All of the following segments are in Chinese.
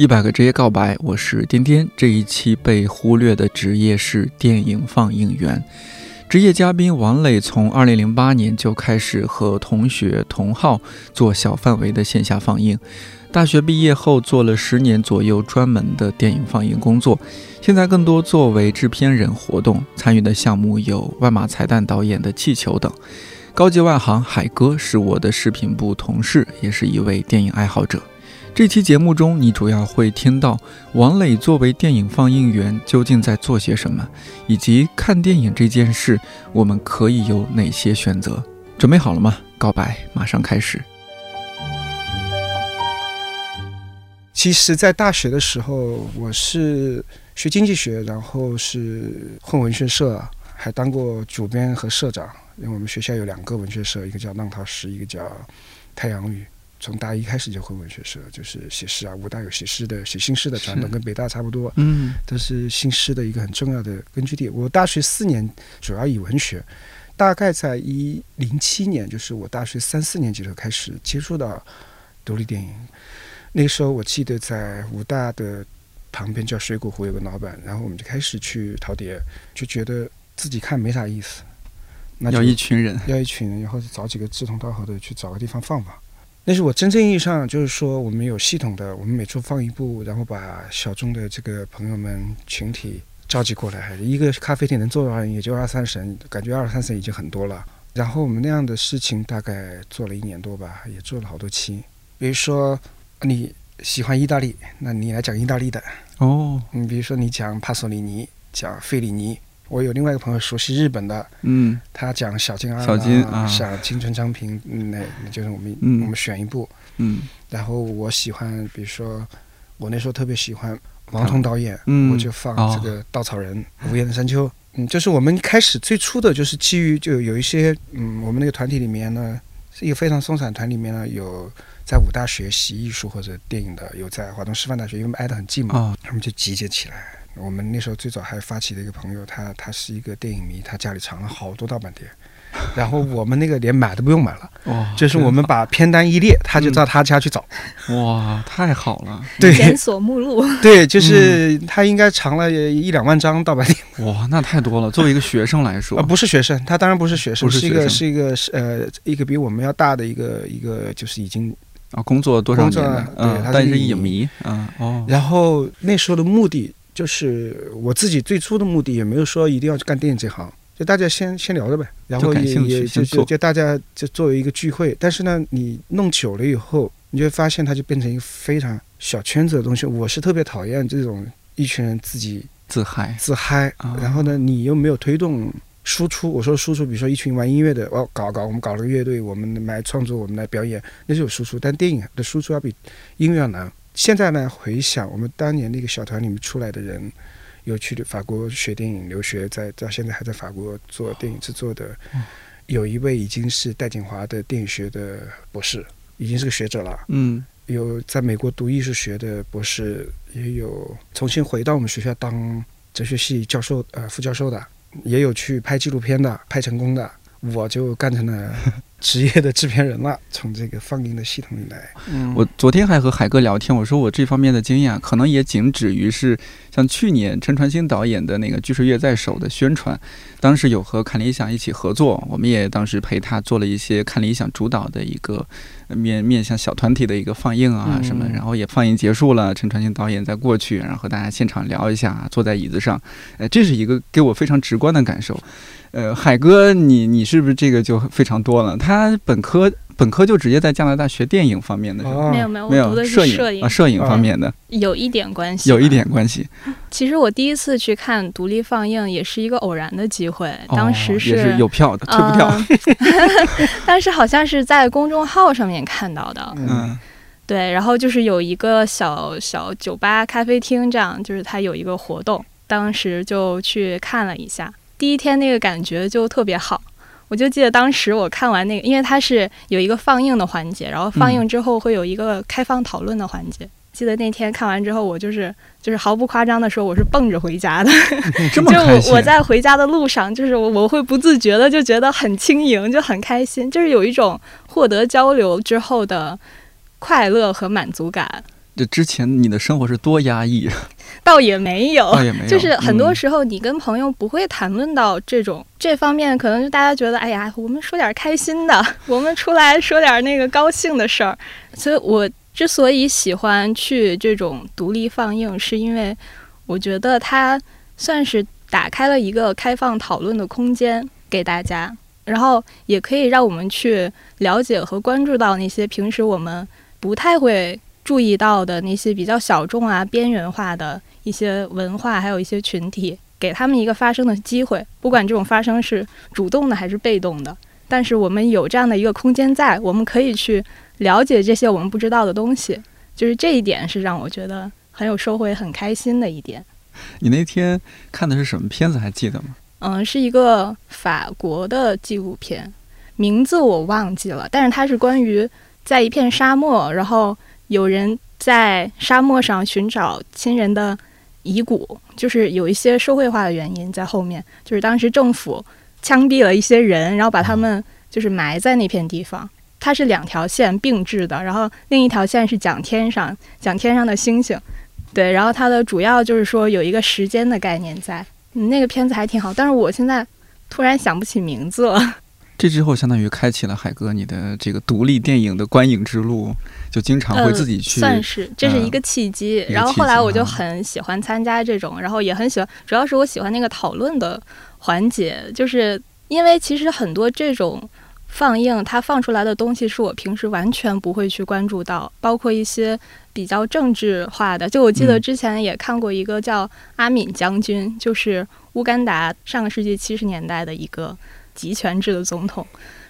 一百个职业告白，我是颠颠。这一期被忽略的职业是电影放映员。职业嘉宾王磊从二零零八年就开始和同学同号做小范围的线下放映。大学毕业后做了十年左右专门的电影放映工作，现在更多作为制片人活动，参与的项目有万马才旦导演的《气球》等。高级外行海哥是我的视频部同事，也是一位电影爱好者。这期节目中，你主要会听到王磊作为电影放映员究竟在做些什么，以及看电影这件事我们可以有哪些选择。准备好了吗？告白马上开始。其实，在大学的时候，我是学经济学，然后是混文学社，还当过主编和社长。因为我们学校有两个文学社，一个叫浪淘诗，一个叫太阳雨。从大一开始就混文学社，就是写诗啊。武大有写诗的、写新诗的传统，跟北大差不多，嗯，都是新诗的一个很重要的根据地。我大学四年主要以文学，大概在一零七年，就是我大学三四年级的时候开始接触到独立电影。那个时候我记得在武大的旁边叫水果湖有个老板，然后我们就开始去淘碟，就觉得自己看没啥意思，那要一群人，要一群人，然后找几个志同道合的去找个地方放放。那是我真正意义上就是说，我们有系统的，我们每周放一部，然后把小众的这个朋友们群体召集过来。一个咖啡店能做多少人，也就二三十人，感觉二三十人已经很多了。然后我们那样的事情大概做了一年多吧，也做了好多期。比如说你喜欢意大利，那你来讲意大利的哦。你比如说你讲帕索里尼，讲费里尼。我有另外一个朋友熟悉日本的，嗯，他讲小金小金啊，讲青春昌平，那那就是我们我们选一部，嗯，然后我喜欢，比如说我那时候特别喜欢王彤导演，嗯，我就放这个稻草人、无言的山丘，嗯，就是我们开始最初的就是基于就有一些，嗯，我们那个团体里面呢是一个非常松散团里面呢有在武大学习艺术或者电影的，有在华东师范大学，因为挨得很近嘛，他们就集结起来。我们那时候最早还发起的一个朋友，他他是一个电影迷，他家里藏了好多盗版碟，然后 我们那个连买都不用买了，哦！就是我们把片单一列，他就到他家去找，哇，太好了！对，检索目录，对，就是他应该藏了一两万张盗版碟，哇，那太多了。作为一个学生来说，啊，不是学生，他当然不是学生，是一个是一个是呃一个比我们要大的一个一个就是已经啊工作多少年了，嗯，但是影迷，嗯哦，然后那时候的目的。就是我自己最初的目的，也没有说一定要去干电影这行，就大家先先聊着呗，然后也也就就就大家就作为一个聚会。但是呢，你弄久了以后，你就会发现它就变成一个非常小圈子的东西。我是特别讨厌这种一群人自己自嗨自嗨，然后呢，你又没有推动输出。我说输出，比如说一群玩音乐的，哦，搞搞，我们搞了个乐队，我们来创作，我们来表演，那就有输出。但电影的输出要比音乐要难。现在呢，回想我们当年那个小团里面出来的人，有去法国学电影留学，在到现在还在法国做电影制作的，有一位已经是戴锦华的电影学的博士，已经是个学者了。嗯，有在美国读艺术学的博士，也有重新回到我们学校当哲学系教授呃副教授的，也有去拍纪录片的，拍成功的。我就干成了 职业的制片人了，从这个放映的系统里来。嗯，我昨天还和海哥聊天，我说我这方面的经验可能也仅止于是像去年陈传兴导演的那个《巨石乐在手》的宣传，当时有和看理想一起合作，我们也当时陪他做了一些看理想主导的一个面 面向小团体的一个放映啊什么，然后也放映结束了，陈传兴导演再过去，然后和大家现场聊一下，坐在椅子上，呃，这是一个给我非常直观的感受。呃，海哥，你你是不是这个就非常多了？他本科本科就直接在加拿大学电影方面的，没有没有，没有摄影啊，摄影方面的有一点关系，有一点关系。其实我第一次去看独立放映也是一个偶然的机会，当时是有票的，退不掉。当时好像是在公众号上面看到的，嗯，对，然后就是有一个小小酒吧咖啡厅，这样就是他有一个活动，当时就去看了一下。第一天那个感觉就特别好，我就记得当时我看完那个，因为它是有一个放映的环节，然后放映之后会有一个开放讨论的环节。记得那天看完之后，我就是就是毫不夸张的说，我是蹦着回家的。这么就我我在回家的路上，就是我我会不自觉的就觉得很轻盈，就很开心，就是有一种获得交流之后的快乐和满足感。这之前你的生活是多压抑？倒也没有，倒也没有，就是很多嗯时候你跟朋友不会谈论到这种、这方面，可能就大家觉得，哎呀，我们说点开心的，我们出来说点那个高兴的事儿。所以我之所以喜欢去这种独立放映，是因为我觉得它算是打开了一个开放讨论的空间给大家，然后也可以让我们去了解和关注到那些平时我们不太会注意到的那些比较小众啊、边缘化的一些文化，还有一些群体，给他们一个发声的机会。不管这种发声是主动的还是被动的，但是我们有这样的一个空间在，我们可以去了解这些我们不知道的东西。就是这一点是让我觉得很有收获、也很开心的一点。你那天看的是什么片子？还记得吗？嗯，是一个法国的纪录片，名字我忘记了，但是它是关于在一片沙漠，然后有人在沙漠上寻找亲人的遗骨，就是有一些社会化的原因在后面，就是当时政府枪毙了一些人，然后把他们就是埋在那片地方。它是两条线并置的，然后另一条线是讲天上，讲天上的星星。对，然后它的主要就是说有一个时间的概念在，嗯，那个片子还挺好，但是我现在突然想不起名字了。这之后，相当于开启了海哥你的这个独立电影的观影之路，就经常会自己去。算是这是一个契机。个然后后来我就啊很喜欢参加这种，然后也很喜欢，主要是我喜欢那个讨论的环节，就是因为其实很多这种放映，它放出来的东西是我平时完全不会去关注到，包括一些比较政治化的。就我记得嗯之前也看过一个叫阿敏将军，就是乌干达上个世纪七十年代的一个集权制的总统。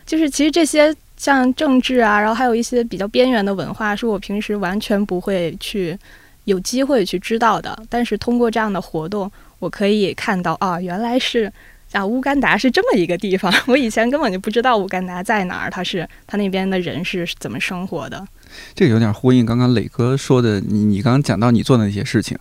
就是其实这些像政治啊，然后还有一些比较边缘的文化，是我平时完全不会去有机会去知道的。但是通过这样的活动，我可以看到啊，原来是啊，乌干达是这么一个地方。我以前根本就不知道乌干达在哪儿，它是它那边的人是怎么生活的。这个有点呼应刚刚磊哥说的，你你刚刚讲到你做的那些事情，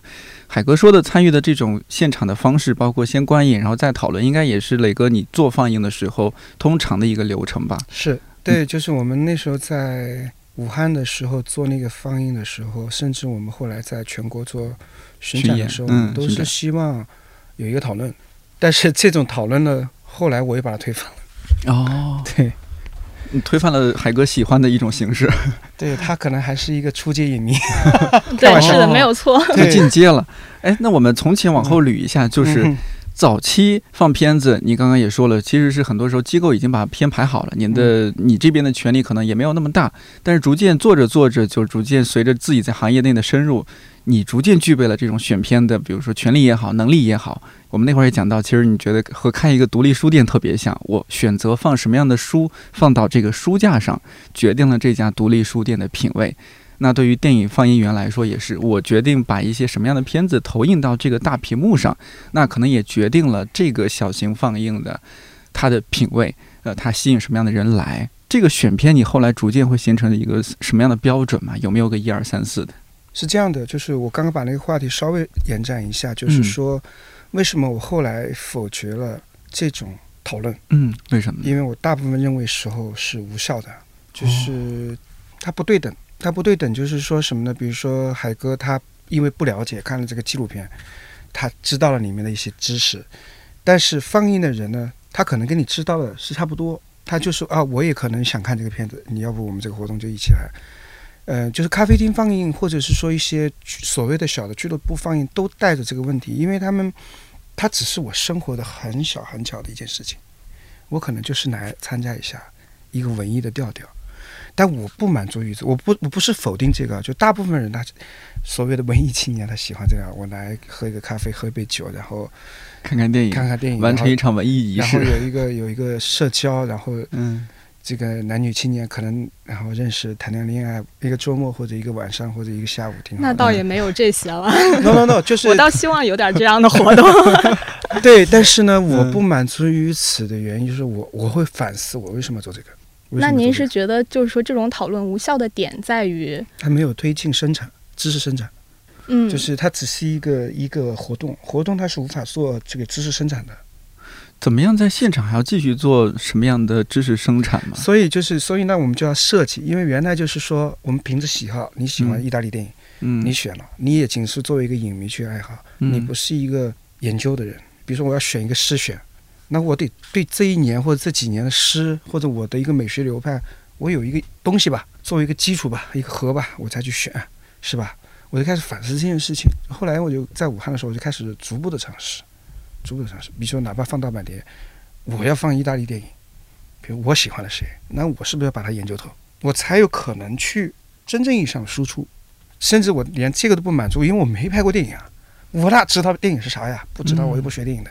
海哥说的参与的这种现场的方式，包括先观影，然后再讨论，应该也是磊哥你做放映的时候通常的一个流程吧？是对，就是我们那时候在武汉的时候做那个放映的时候，甚至我们后来在全国做巡展的时候，嗯都是希望有一个讨论。但是这种讨论呢，后来我也把它推翻了。哦，对，你推翻了海哥喜欢的一种形式，对他可能还是一个初阶影迷。对，是的，没有错。就进阶了。哎，那我们从前往后捋一下，就是嗯早期放片子，你刚刚也说了，其实是很多时候机构已经把片排好了，您嗯的你这边的权利可能也没有那么大，但是逐渐做着做着，就逐渐随着自己在行业内的深入，你逐渐具备了这种选片的，比如说权利也好，能力也好。我们那会儿也讲到，其实你觉得和开一个独立书店特别像，我选择放什么样的书放到这个书架上，决定了这家独立书店的品味。那对于电影放映员来说也是，我决定把一些什么样的片子投映到这个大屏幕上，那可能也决定了这个小型放映的它的品味，呃，它吸引什么样的人来。这个选片你后来逐渐会形成一个什么样的标准嘛？有没有个一二三四的？是这样的，就是我刚刚把那个话题稍微延展一下，就是嗯说，为什么我后来否决了这种讨论？嗯，为什么？因为我大部分认为时候是无效的，就是它不对等。它不对等就是说什么呢？比如说海哥他因为不了解，看了这个纪录片，他知道了里面的一些知识，但是放映的人呢，他可能跟你知道的是差不多，他就说啊，我也可能想看这个片子，你要不我们这个活动就一起来。呃，就是咖啡厅放映，或者是说一些所谓的小的俱乐部放映，都带着这个问题，因为他们，它只是我生活的很小很小的一件事情，我可能就是来参加一下一个文艺的调调，但我不满足于此，我不我不是否定这个，就大部分人他所谓的文艺青年，他喜欢这样，我来喝一个咖啡，喝一杯酒，然后看看电影，看看电影，完成一场文艺仪式。然后有一个有一个社交，然后嗯，这个男女青年可能然后认识谈谈恋爱，一个周末或者一个晚上或者一个下午挺好。那倒也没有这些了，no no no，就是我倒希望有点这样的活动。对，但是呢，我嗯不满足于此的原因就是我我会反思我为什么做这个。那您是觉得，就是说这种讨论无效的点在于，它没有推进生产知识生产，嗯，就是它只是一个一个活动，活动它是无法做这个知识生产的。怎么样在现场还要继续做什么样的知识生产嘛？所以就是，所以那，我们就要设计，因为原来就是说，我们凭着喜好，你喜欢嗯意大利电影，嗯，你选了，你也仅是作为一个影迷去爱好，嗯你不是一个研究的人。比如说我要选一个诗选，那我得对这一年或者这几年的诗或者我的一个美学流派，我有一个东西吧，作为一个基础吧，一个核吧，我才去选，是吧？我就开始反思这件事情。后来我就在武汉的时候，我就开始逐步的尝试，逐步的尝试。比如说，哪怕放盗版碟，我要放意大利电影，比如我喜欢了谁，那我是不是要把它研究透，我才有可能去真正意义上的输出？甚至我连这个都不满足，因为我没拍过电影啊，我哪知道电影是啥呀？不知道，我又不学电影的。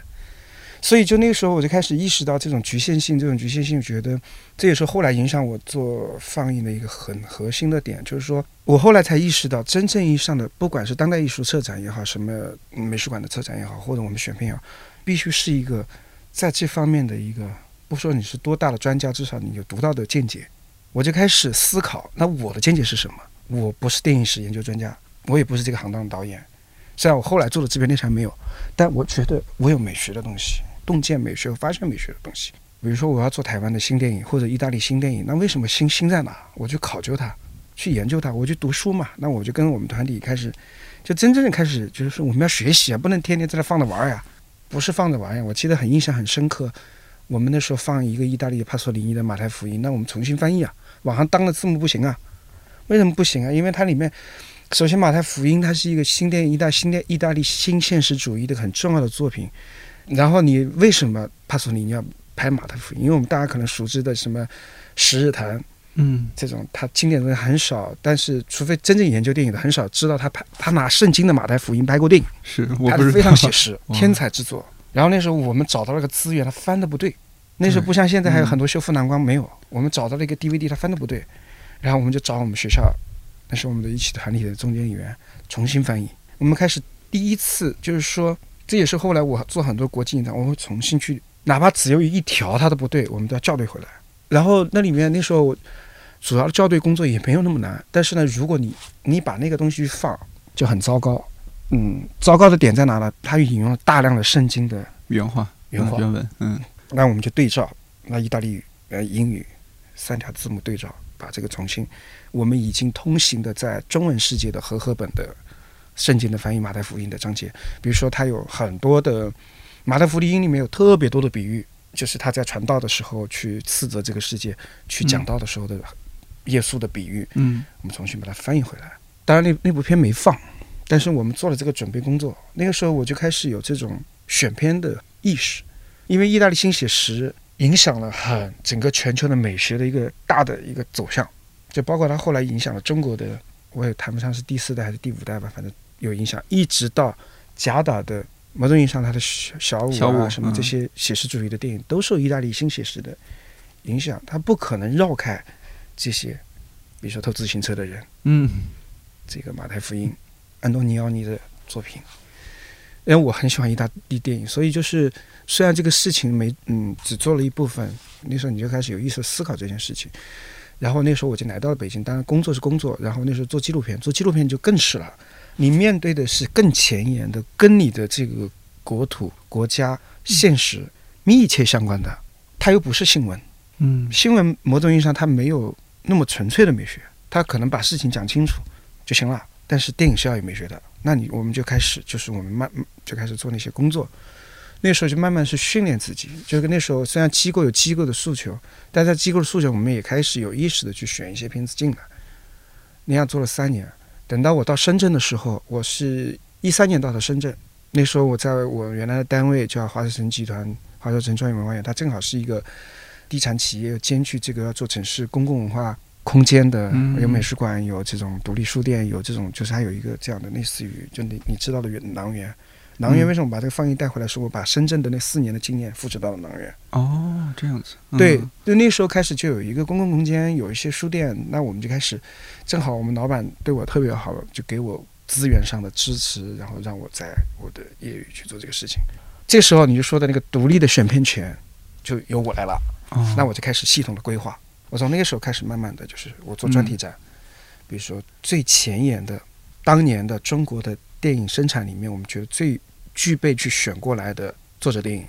所以就那个时候我就开始意识到这种局限性，这种局限性，觉得这也是后来影响我做放映的一个很核心的点，就是说我后来才意识到，真正意义上的，不管是当代艺术策展也好，什么美术馆的策展也好，或者我们选片也好，必须是一个在这方面的一个，不说你是多大的专家，至少你有独到的见解。我就开始思考，那我的见解是什么？我不是电影史研究专家，我也不是这个行当的导演。虽然我后来做的制片电视台没有，但我觉得我有美学的东西，洞见美学和发现美学的东西。比如说我要做台湾的新电影或者意大利新电影，那为什么新新在哪？我去考究它，去研究它，我去读书嘛。那我就跟我们团体开始，就真正的开始，就是说我们要学习啊，不能天天在那放着玩呀，不是放着玩呀。我记得很印象很深刻，我们那时候放一个意大利帕索里尼的马太福音，那我们重新翻译啊，网上当的字幕不行啊，为什么不行啊？因为它里面。首先，《马太福音》它是一个新电意大新电意大利新现实主义的很重要的作品。然后，你为什么帕索里尼要拍《马太福音》？因为我们大家可能熟知的什么《十日谈》嗯这种，他经典的东西很少。但是，除非真正研究电影的，很少知道他拍他拿圣经的《马太福音》拍过电影，是我不是拍的非常写实，天才之作。然后那时候我们找到了个资源，他翻的不对。那时候不像现在还有很多修复蓝光，没有。我们找到了一个 DVD，他翻的不对。然后我们就找我们学校，那是我们的一起团体的中间演员重新翻译。我们开始第一次就是说，这也是后来我做很多国际影展，我会重新去，哪怕只有一条它都不对，我们都要校对回来。然后那里面那时候主要的校对工作也没有那么难，但是呢，如果你你把那个东西放，就很糟糕。嗯，糟糕的点在哪呢？它引用了大量的圣经的原话原话嗯原文，嗯那我们就对照，那意大利语、呃英语三条字母对照，把这个重新，我们已经通行的在中文世界的和合本的圣经的翻译马太福音的章节，比如说他有很多的马太福音里面有特别多的比喻，就是他在传道的时候去斥责这个世界，去讲道的时候的耶稣的比喻，嗯我们重新把它翻译回来。当然那那部片没放，但是我们做了这个准备工作。那个时候我就开始有这种选片的意识，因为意大利新写实影响了很整个全球的美学的一个大的一个走向，就包括它后来影响了中国的，我也谈不上是第四代还是第五代吧，反正有影响，一直到贾导的某种意义上他的小小五啊什么这些写实主义的电影都受意大利新写实的影响，他不可能绕开这些，比如说偷自行车的人。嗯这个马太福音，安东尼奥尼的作品。因为我很喜欢意大利电影，所以就是虽然这个事情没嗯只做了一部分，那时候你就开始有意识地思考这件事情。然后那时候我就来到了北京，当然工作是工作，然后那时候做纪录片，做纪录片就更是了，你面对的是更前沿的，跟你的这个国土、国家、现实密切相关的，它又不是新闻。嗯新闻某种意义上它没有那么纯粹的美学，它可能把事情讲清楚就行了。但是电影是要有美学的，那你我们就开始，就是我们慢就开始做那些工作。那时候就慢慢是训练自己，就跟那时候虽然机构有机构的诉求，但在机构的诉求，我们也开始有意识的去选一些片子进来。那样做了三年，等到我到深圳的时候，我是一三年到的深圳。那时候我在我原来的单位叫华侨城集团，华侨城创意文化园，它正好是一个地产企业，兼具这个要做城市公共文化空间的，嗯有美术馆，有这种独立书店，有这种就是还有一个这样的类似于就你你知道的园廊园。囊园嗯为什么把这个放映带回来？是我把深圳的那四年的经验复制到了囊园。哦这样子，嗯对，就那时候开始就有一个公共空间，有一些书店，那我们就开始，正好我们老板对我特别好，就给我资源上的支持，然后让我在我的业余去做这个事情。这时候你就说的那个独立的选片权就由我来了，哦那我就开始系统的规划。我从那个时候开始，慢慢的就是我做专题展，比如说最前沿的当年的中国的电影生产里面，我们觉得最具备去选过来的作者电影，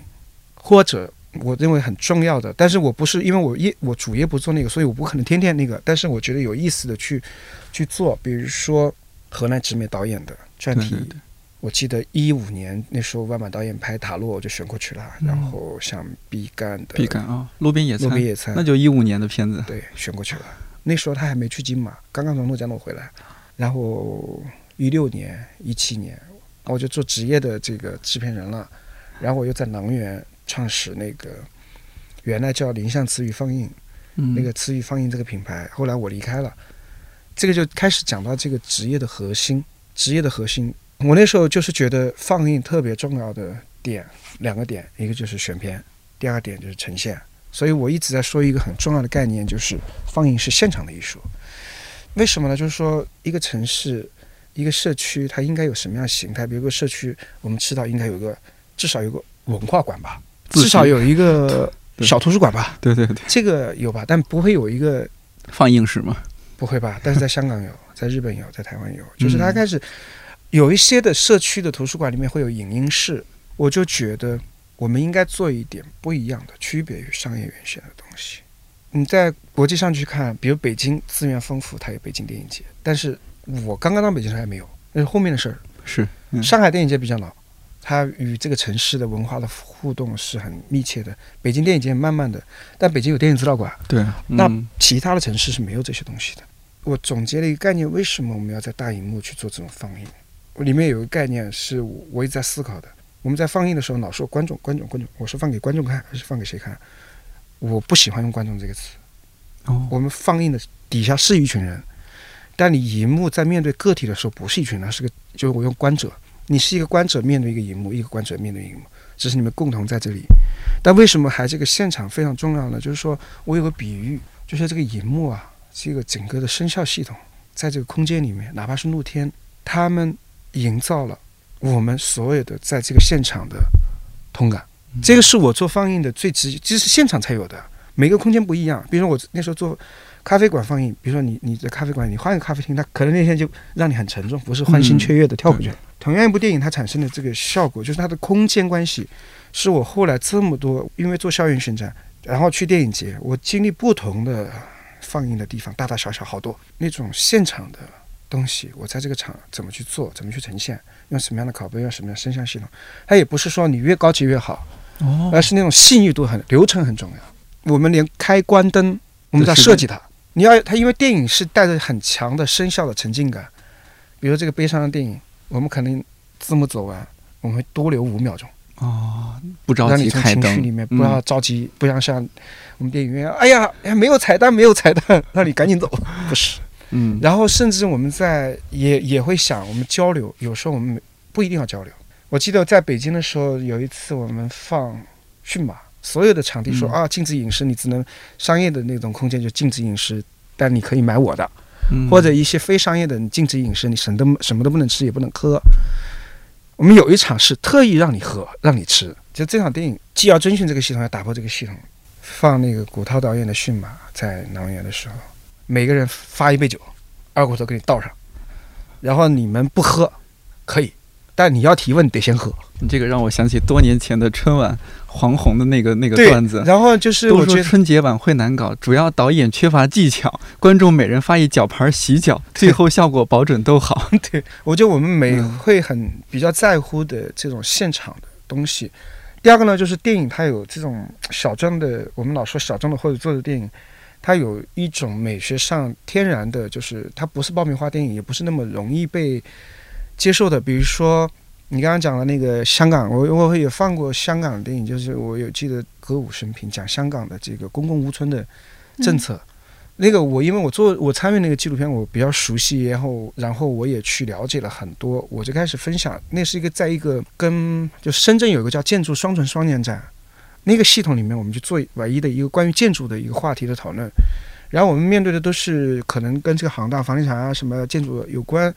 或者我认为很重要的，但是我不是因为我业我主业不做那个，所以我不可能天天那个，但是我觉得有意思的去去做，比如说河南直美导演的专题。对对对，我记得一五年那时候万马导演拍塔洛，我就选过去了。嗯然后像毕赣的毕赣啊，路边野餐路边，野餐，那就一五年的片子。对选过去了。那时候他还没去金马，刚刚从诺加诺回来。然后一六年、一七年，我就做职业的这个制片人了。然后我又在能源创始那个原来叫林相词语放映，嗯，那个词语放映这个品牌，后来我离开了，这个就开始讲到这个职业的核心，职业的核心。我那时候就是觉得放映特别重要的点两个点，一个就是选片，第二点就是呈现。所以我一直在说一个很重要的概念，就是放映是现场的艺术。为什么呢？就是说一个城市、一个社区，它应该有什么样的形态？比如个社区，我们知道应该有个至少有个文化馆吧，至少有一个 小图书馆吧。对对对，这个有吧，但不会有一个放映室吗，不会吧？但是在香港有，在日本有，在台湾有，就是它嗯开始有一些的社区的图书馆里面会有影音室，我就觉得我们应该做一点不一样的，区别于商业院线的东西。你在国际上去看，比如北京资源丰富，它有北京电影节，但是我刚刚到北京还没有，那是后面的事儿。是，嗯上海电影节比较老，它与这个城市的文化的互动是很密切的。北京电影节慢慢的，但北京有电影资料馆，对，那嗯其他的城市是没有这些东西的。我总结了一个概念，为什么我们要在大荧幕去做这种放映？里面有一个概念是我我一直在思考的。我们在放映的时候老说观众、观众、观众，我是放给观众看还是放给谁看？我不喜欢用“观众”这个词。哦，我们放映的底下是一群人，但你荧幕在面对个体的时候不是一群人，是个就是我用观者，你是一个观者面对一个荧幕，一个观者面对荧幕，只是你们共同在这里。但为什么还这个现场非常重要呢？就是说我有个比喻，就是这个荧幕啊，这个整个的声效系统，在这个空间里面，哪怕是露天，他们营造了我们所有的在这个现场的通感。这个是我做放映的最直接，这是现场才有的。每个空间不一样，比如说我那时候做咖啡馆放映，比如说你你在咖啡馆，你换一个咖啡厅，它可能那天就让你很沉重，不是欢欣雀跃的跳过去。同样一部电影，它产生的这个效果，就是它的空间关系，是我后来这么多，因为做校园宣传，然后去电影节，我经历不同的放映的地方，大大小小好多那种现场的东西，我在这个场怎么去做，怎么去呈现，用什么样的拷贝，用什么样的声像系统，它也不是说你越高级越好，哦，而是那种细腻度很流程很重要。我们连开关灯，我们在设计它。你要它，因为电影是带着很强的声效的沉浸感。比如这个悲伤的电影，我们可能字幕走完，我们会多留五秒钟，哦，不着让你从急开灯，情绪里面嗯不要着急，不要像我们电影院，哎呀，哎，没有彩蛋，没有彩蛋，让你赶紧走。不是。嗯，然后甚至我们在也也会想，我们交流，有时候我们不一定要交流。我记得在北京的时候，有一次我们放驯马，所有的场地说、嗯啊，禁止饮食，你只能商业的那种空间就禁止饮食，但你可以买我的，嗯或者一些非商业的，你禁止饮食，你什么都什么都不能吃，也不能喝。我们有一场是特意让你喝，让你吃，就这场电影既要遵循这个系统，要打破这个系统。放那个古涛导演的《驯马》在囊园的时候，每个人发一杯酒，二锅头给你倒上，然后你们不喝可以，但你要提问得先喝。你这个让我想起多年前的春晚黄宏的那个那个段子。然后就是都我觉得说春节晚会难搞，主要导演缺乏技巧，观众每人发一脚盘洗脚，最后效果保准都好。对，我觉得我们每嗯会很比较在乎的这种现场的东西。第二个呢，就是电影它有这种小众的，我们老说小众的或者做的电影，它有一种美学上天然的，就是它不是爆米花电影，也不是那么容易被接受的。比如说你刚刚讲的那个香港，我我会有放过香港的电影，就是我有记得歌舞升平讲香港的这个公共屋村的政策。那个我因为我做我参与那个纪录片，我比较熟悉，然后然后我也去了解了很多，我就开始分享。那是一个在一个跟就深圳有一个叫建筑双城双年展，那个系统里面，我们就做唯一的一个关于建筑的一个话题的讨论。然后我们面对的都是可能跟这个行当、房地产啊什么建筑有关。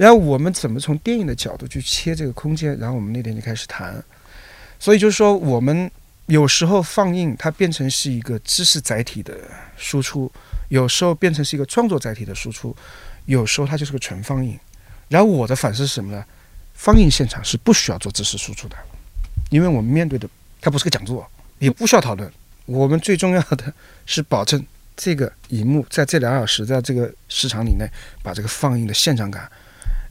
然后我们怎么从电影的角度去切这个空间？然后我们那天就开始谈。所以就是说，我们有时候放映它变成是一个知识载体的输出。有时候变成是一个创作载体的输出，有时候它就是个纯放映。然后我的反思是什么呢？放映现场是不需要做知识输出的，因为我们面对的它不是个讲座，也不需要讨论。我们最重要的是保证这个荧幕在这两小时，在这个时长里内，把这个放映的现场感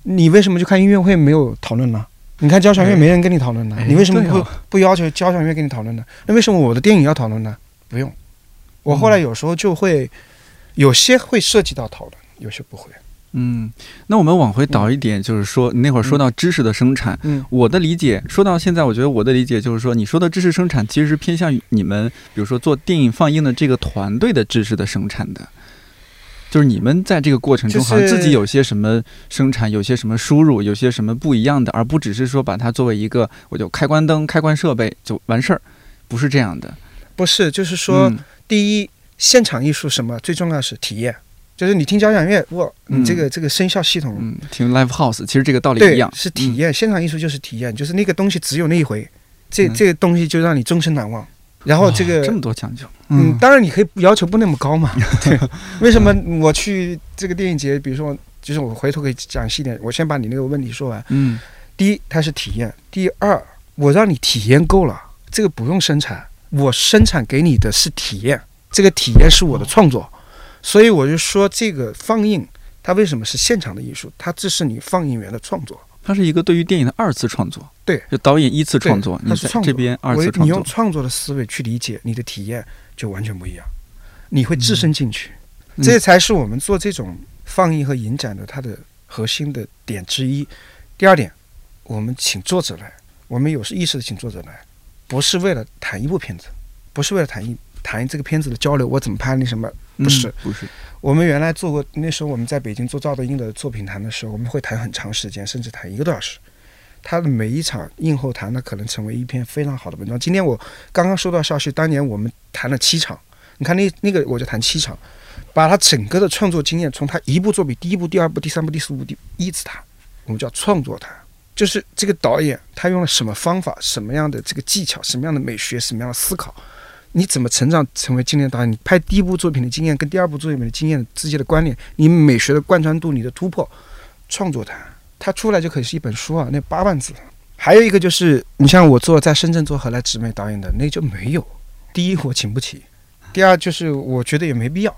你为什么去看音乐会没有讨论呢？你看交响乐没人跟你讨论呢，哎你为什么不、不要求交响乐跟你讨论呢？那为什么我的电影要讨论呢？不用，我后来有时候就会有些会涉及到讨论，有些不会。嗯，那我们往回倒一点，就是说你那会儿说到知识的生产，嗯我的理解，说到现在，我觉得我的理解就是说，你说的知识生产其实是偏向于你们，比如说做电影放映的这个团队的知识的生产的，就是你们在这个过程中，好像自己有些什么生产，有些什么输入，有些什么不一样的，而不只是说把它作为一个我就开关灯、开关设备就完事儿，不是这样的。不是，就是说，嗯第一，现场艺术什么最重要是体验，就是你听交响乐，哇，你这个、这个声效系统，嗯，听 live house，其实这个道理一样，，是体验。现场艺术就是体验，就是那个东西只有那一回，这、嗯这个东西就让你终身难忘。然后这个哇这么多讲究，嗯，当然你可以要求不那么高嘛。对，为什么我去这个电影节，比如说，就是我回头可以讲细点，我先把你那个问题说完。嗯。第一，它是体验；第二，我让你体验够了，这个不用生产，我生产给你的是体验，这个体验是我的创作，所以我就说这个放映。它为什么是现场的艺术？它这是你放映员的创作，它是一个对于电影的二次创作，对，就导演一次创作，你在这边二次创作，你用创作的思维去理解你的体验，就完全不一样，你会置身进去，嗯。这才是我们做这种放映和影展的它的核心的点之一。第二点，我们请作者来，我们有意识的请作者来，不是为了谈一部片子，不是为了谈一谈这个片子的交流，我怎么拍那什么。嗯不是。不是，我们原来做过，那时候我们在北京做赵德英的作品谈的时候，我们会谈很长时间，甚至谈一个多小时。他的每一场映后谈，那可能成为一篇非常好的文章。今天我刚刚收到消息，当年我们谈了七场，你看那那个我就谈七场，把他整个的创作经验，从他一部作品，第一部、第二部、第三部、第四部，第一直谈，我们叫创作谈，就是这个导演他用了什么方法、什么样的这个技巧、什么样的美学、什么样的思考，你怎么成长成为经典导演？你拍第一部作品的经验跟第二部作品的经验之间的关联，你美学的贯穿度、你的突破，创作谈，它出来就可以是一本书啊，那八万字。还有一个就是，你像我做在深圳做何来直美导演的，那就没有。第一，我请不起；第二，就是我觉得也没必要，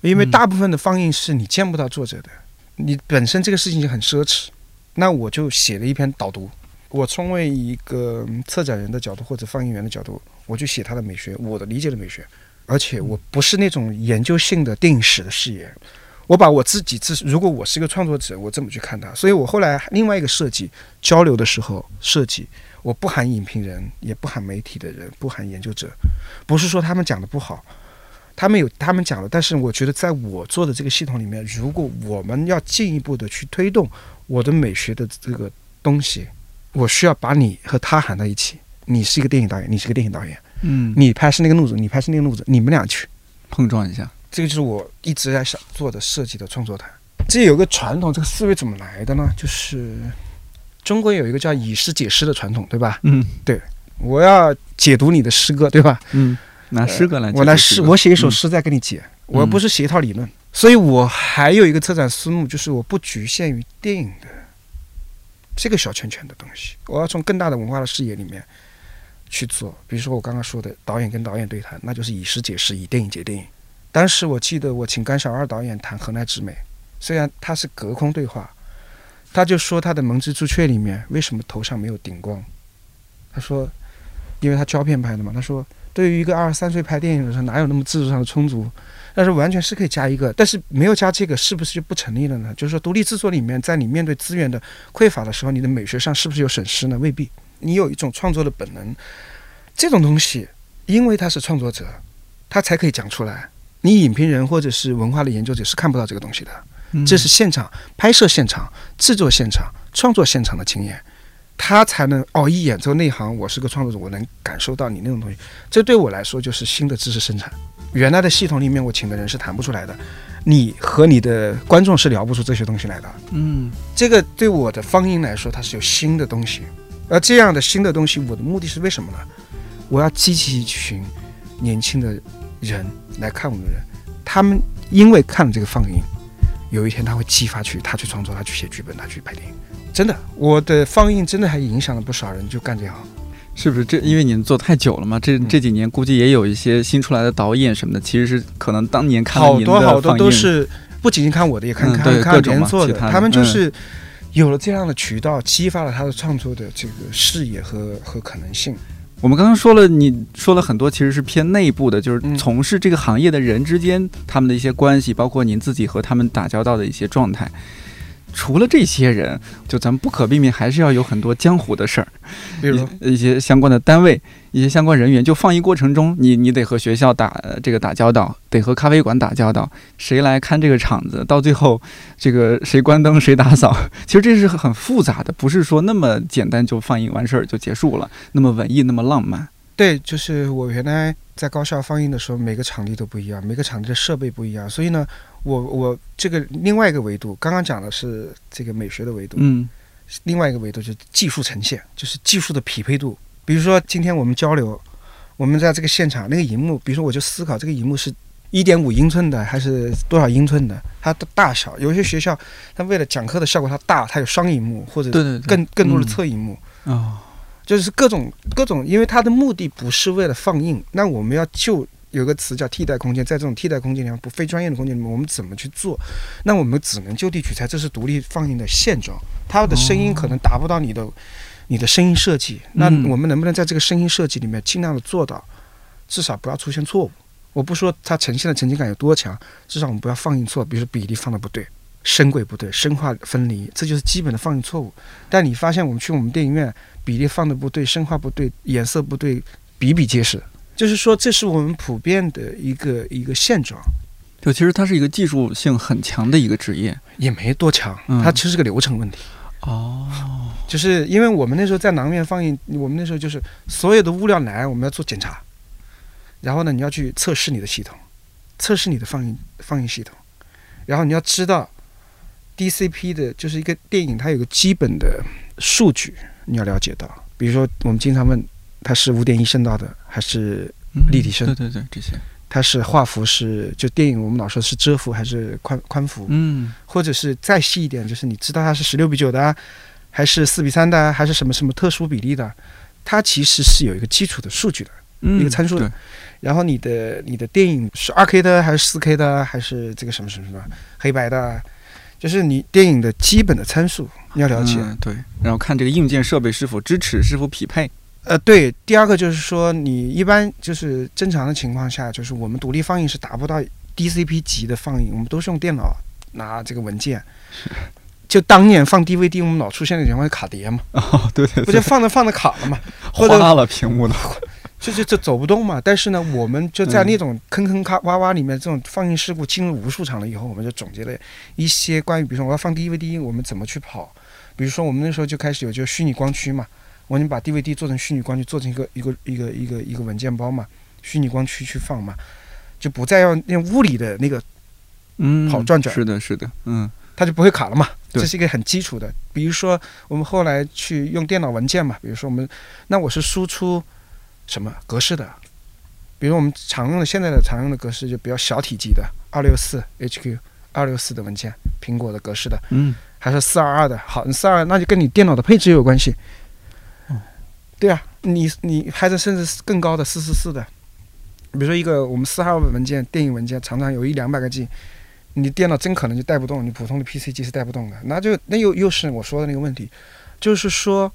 因为大部分的放映是你见不到作者的，你本身这个事情就很奢侈。那我就写了一篇导读，我从为一个策展人的角度或者放映员的角度，我去写他的美学，我的理解的美学，而且我不是那种研究性的电影史的视野，我把我自己自如果我是一个创作者，我这么去看它，所以我后来另外一个设计交流的时候设计，我不含影评人，也不含媒体的人，不含研究者，不是说他们讲的不好。他们有他们讲的，但是我觉得在我做的这个系统里面，如果我们要进一步的去推动我的美学的这个东西，我需要把你和他喊到一起。你是一个电影导演，你是个电影导演，嗯，你拍是那个路子，你拍是那个路子，你们俩去，碰撞一下，这个就是我一直在想做的设计的创作谈。这有个传统，这个思维怎么来的呢？就是中国有一个叫以诗解诗的传统，对吧？嗯对我要解读你的诗歌，对吧？嗯，拿诗歌来我来诗，我写一首嗯诗再跟你解，我不是写一套理论。所以我还有一个策展思路，就是我不局限于电影的这个小圈圈的东西，我要从更大的文化的视野里面去做。比如说我刚刚说的导演跟导演对谈，那就是以诗解诗，以电影解电影。当时我记得我请甘小二导演谈《河南之美》，虽然他是隔空对话，他就说他的《蒙之朱雀》里面为什么头上没有顶光？他说，因为他胶片拍的嘛。他说，对于一个二十三岁拍电影的人，哪有那么制作上的充足？但是完全是可以加一个，但是没有加这个，是不是就不成立了呢？就是说，独立制作里面，在你面对资源的匮乏的时候，你的美学上是不是有损失呢？未必。你有一种创作的本能，这种东西，因为他是创作者，他才可以讲出来。你影评人或者是文化的研究者是看不到这个东西的。嗯这是现场拍摄现场、制作现场、创作现场的经验，他才能哦一眼这个内行，我是个创作者，我能感受到你那种东西。这对我来说就是新的知识生产。原来的系统里面，我请的人是谈不出来的，你和你的观众是聊不出这些东西来的。嗯这个对我的方音来说，它是有新的东西。而这样的新的东西，我的目的是为什么呢？我要激起一群年轻的人来看我们的人，他们因为看了这个放映，有一天他会激发去他去创作，他去写剧本，他去拍电影。真的，我的放映真的还影响了不少人，就干这行。是不是这？因为你们做太久了嘛，这嗯这几年估计也有一些新出来的导演什么的，其实是可能当年看好多好多都是不仅仅看我的，也看、看看别人做的他，的他们就是有了这样的渠道，激发了他的创作的这个视野和和可能性。我们刚刚说了，你说了很多，其实是偏内部的，就是嗯从事这个行业的人之间他们的一些关系，包括您自己和他们打交道的一些状态。除了这些人，就咱们不可避免还是要有很多江湖的事儿，比如，一一些相关的单位、一些相关人员，就放映过程中，你你得和学校打呃这个打交道，得和咖啡馆打交道，谁来看这个场子，到最后这个谁关灯谁打扫，其实这是很复杂的，不是说那么简单就放映完事儿就结束了，那么文艺那么浪漫。对，就是我原来在高校放映的时候，每个场地都不一样，每个场地的设备不一样，所以呢，我我这个另外一个维度，刚刚讲的是这个美学的维度，嗯另外一个维度就是技术呈现，就是技术的匹配度。比如说今天我们交流，我们在这个现场那个荧幕，比如说我就思考这个荧幕是一点五英寸的还是多少英寸的，它的大小。有些学校它为了讲课的效果它大，它有双荧幕或者更更多的嗯侧荧幕。哦，就是各种各种，因为它的目的不是为了放映，那我们要就有个词叫替代空间，在这种替代空间里面，不非专业的空间里面，我们怎么去做？那我们只能就地取材，这是独立放映的现状，它的声音可能达不到你的、你的声音设计，那嗯我们能不能在这个声音设计里面尽量的做到，至少不要出现错误？我不说它呈现的沉浸感有多强，至少我们不要放映错，比如说比例放的不对。声轨不对，声画分离，这就是基本的放映错误。但你发现我们去我们电影院，比例放的不对，声画不对，颜色不对，比比皆是。就是说，这是我们普遍的一个一个现状，就其实它是一个技术性很强的一个职业。也没多强，嗯。它其实是个流程问题。哦，就是因为我们那时候在南院放映，我们那时候就是所有的物料来，我们要做检查，然后呢，你要去测试你的系统，测试你的放映放映系统，然后你要知道 DCP 的，就是一个电影它有个基本的数据，你要了解到，比如说我们经常问它是五点一声道的还是嗯立体声对对对，这些，它是画幅是就电影我们老说是遮幅还是宽宽幅，嗯或者是再细一点，就是你知道它是十六比九的啊，还是四比三的啊，还是什么什么特殊比例的，它其实是有一个基础的数据的。嗯，一个参数的，然后你的你的电影是二 K 的还是四 K 的，还是这个什么什么什么黑白的啊，就是你电影的基本的参数你要了解。嗯对，然后看这个硬件设备是否支持，是否匹配。呃，对，第二个就是说，你一般就是正常的情况下，就是我们独立放映是达不到 DCP 级的放映，我们都是用电脑拿这个文件。就当年放 DVD，我们老出现的情况是卡碟嘛，哦，对对不就放着放着卡了嘛，或者花了屏幕的。就就就走不动嘛。但是呢，我们就在嗯那种坑坑洼洼洼里面，这种放映事故经了无数场了以后，我们就总结了一些关于，比如说我要放 DVD，我们怎么去跑。比如说我们那时候就开始有就虚拟光驱嘛，我们把 DVD 做成虚拟光驱，做成一个一个一个一个一个文件包嘛，虚拟光驱去放嘛，就不再要用物理的那个，嗯，跑转转是的，是的，嗯它就不会卡了嘛。这是一个很基础的。比如说我们后来去用电脑文件嘛，比如说我们那我是输出什么格式的，比如我们常用的现在的常用的格式就比较小体积的二六四 HQ 二六四的文件，苹果的格式的，嗯，还是四二二的。好，四二二那就跟你电脑的配置有关系。对啊，你你还是甚至更高的四四四的，比如说一个我们四号文件电影文件常常有一两百个 G，你电脑真可能就带不动，你普通的 PC 机是带不动的，那就那又又是我说的那个问题，就是说，